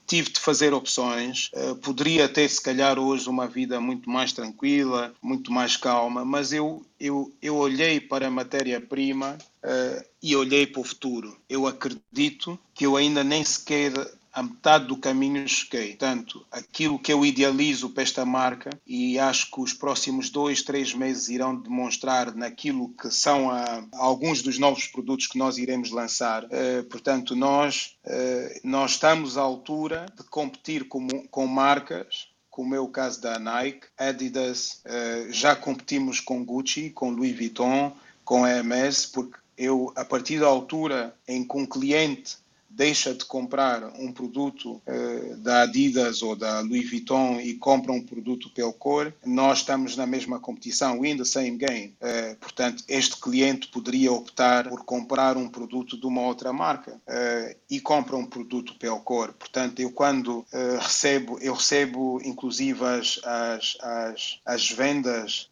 S7: tive de fazer opções. Eh, poderia ter, se calhar, hoje uma vida muito mais tranquila, muito mais calma, mas eu, eu, eu olhei para a matéria-prima eh, e olhei para o futuro. Eu acredito que eu ainda nem sequer a metade do caminho cheguei. Portanto, aquilo que eu idealizo para esta marca, e acho que os próximos dois, três meses irão demonstrar naquilo que são a- alguns dos novos produtos que nós iremos lançar. Eh, portanto, nós, eh, nós estamos à altura de competir com, com marcas como é o caso da Nike, Adidas, eh, já competimos com Gucci, com Louis Vuitton, com a Hermes, porque eu, a partir da altura em que um cliente deixa de comprar um produto uh, da Adidas ou da Louis Vuitton e compra um produto Pelcor, nós estamos na mesma competição, in the same game. Uh, portanto, este cliente poderia optar por comprar um produto de uma outra marca uh, e compra um produto Pelcor. Portanto, eu quando recebo, eu recebo inclusive as, as, as, as vendas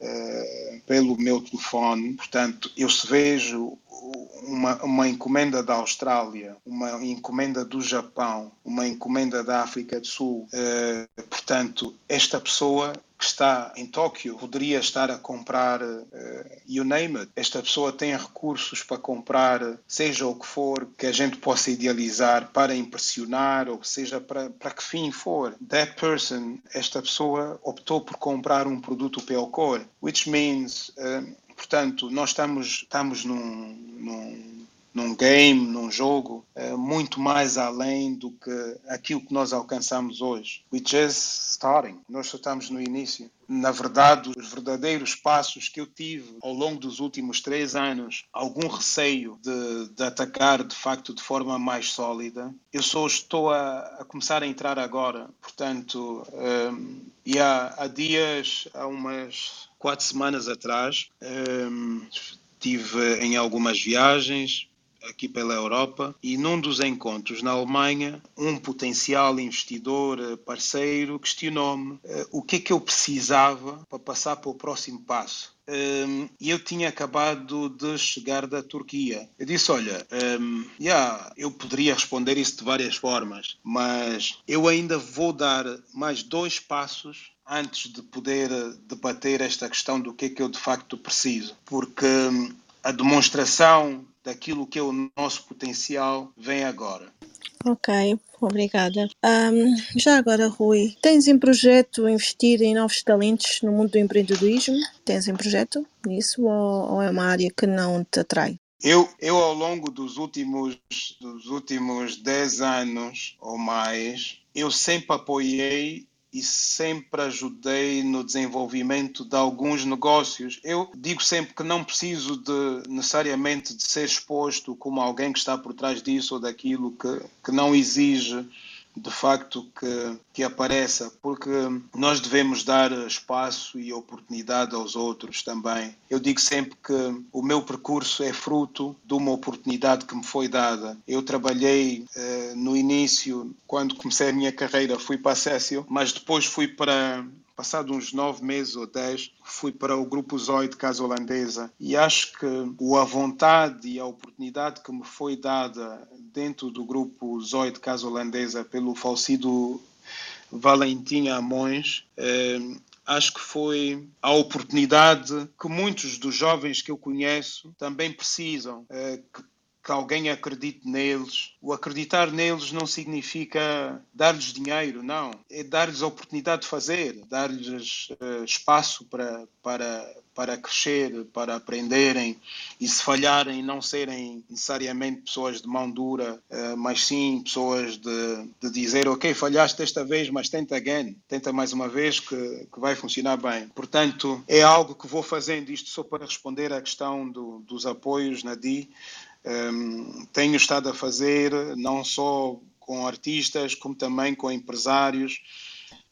S7: pelo meu telefone, portanto, eu se vejo uma, uma encomenda da Austrália, uma encomenda do Japão, uma encomenda da África do Sul. Uh, portanto, esta pessoa que está em Tóquio poderia estar a comprar, uh, you name it. Esta pessoa tem recursos para comprar, seja o que for, que a gente possa idealizar para impressionar, ou seja para, para que fim for. That person, esta pessoa, optou por comprar um produto Pelcor, which means. Uh, Portanto, nós estamos, estamos num, num, num game, num jogo, é, muito mais além do que aquilo que nós alcançamos hoje. We just starting. Nós só estamos no início. Na verdade, os verdadeiros passos que eu tive ao longo dos últimos três anos, algum receio de, de atacar de facto de forma mais sólida, eu só estou a, a começar a entrar agora. Portanto, um, e há, há dias, há umas quatro semanas atrás, um, estive em algumas viagens aqui pela Europa e num dos encontros na Alemanha, um potencial investidor eh, parceiro questionou-me uh, o que é que eu precisava para passar para o próximo passo. Um, eu tinha acabado de chegar da Turquia. Eu disse: Olha, um, yeah, eu poderia responder isso de várias formas, mas eu ainda vou dar mais dois passos antes de poder debater esta questão do que é que eu de facto preciso, porque a demonstração daquilo que é o nosso potencial vem agora.
S3: Ok, obrigada. Um, já agora, Rui, tens em projeto investir em novos talentos no mundo do empreendedorismo? Tens em projeto isso ou, ou é uma área que não te atrai?
S7: Eu, eu ao longo dos últimos, dos últimos 10 anos ou mais, eu sempre apoiei e sempre ajudei no desenvolvimento de alguns negócios. Eu digo sempre que não preciso de necessariamente de ser exposto como alguém que está por trás disso ou daquilo que, que não exige de facto que, que apareça, porque nós devemos dar espaço e oportunidade aos outros também. Eu digo sempre que o meu percurso é fruto de uma oportunidade que me foi dada. Eu trabalhei eh, no início, quando comecei a minha carreira, fui para a Cécio, mas depois fui para passado uns nove meses ou dez, fui para o Grupo Zoe de Casa Holandesa e acho que a vontade e a oportunidade que me foi dada dentro do Grupo Zoe de Casa Holandesa pelo falecido Valentim Amões eh, acho que foi a oportunidade que muitos dos jovens que eu conheço também precisam, eh, que que alguém acredite neles. O acreditar neles não significa dar-lhes dinheiro, não. É dar-lhes a oportunidade de fazer, dar-lhes uh, espaço para, para, para crescer, para aprenderem e, se falharem, não serem necessariamente pessoas de mão dura, uh, mas sim pessoas de, de dizer: Ok, falhaste desta vez, mas tenta again, tenta mais uma vez que, que vai funcionar bem. Portanto, é algo que vou fazendo, isto só para responder à questão do, dos apoios na DI. Um, tenho estado a fazer não só com artistas, como também com empresários,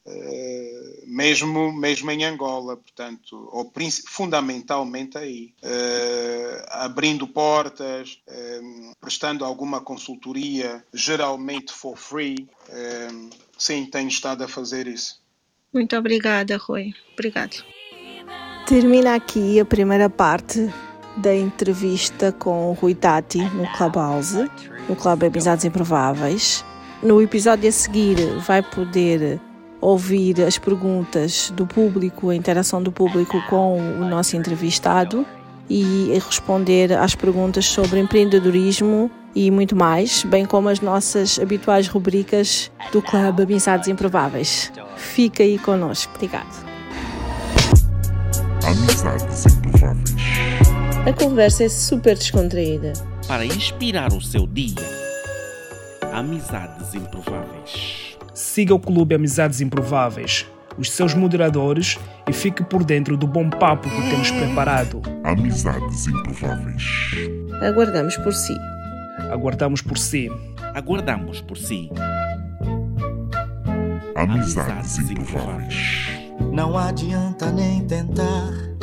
S7: uh, mesmo, mesmo em Angola, portanto, ou, fundamentalmente aí, uh, abrindo portas, um, prestando alguma consultoria, geralmente for free. Um, sim, tenho estado a fazer isso.
S3: Muito obrigada, Rui. Obrigado. Termina aqui a primeira parte da entrevista com o Rui Tati no Clubhouse, no Clube Amizades Improváveis. No episódio a seguir vai poder ouvir as perguntas do público, a interação do público com o nosso entrevistado e responder às perguntas sobre empreendedorismo e muito mais, bem como as nossas habituais rubricas do Clube Amizades Improváveis. Fica aí connosco. Obrigado.
S2: Amizades.
S3: A conversa é super descontraída.
S8: Para inspirar o seu dia. Amizades Improváveis.
S4: Siga o Clube Amizades Improváveis os seus moderadores e fique por dentro do bom papo que temos preparado.
S2: Amizades improváveis.
S3: Aguardamos por si.
S4: Aguardamos por si.
S8: Aguardamos por si.
S2: Amizades improváveis.
S5: Não adianta nem tentar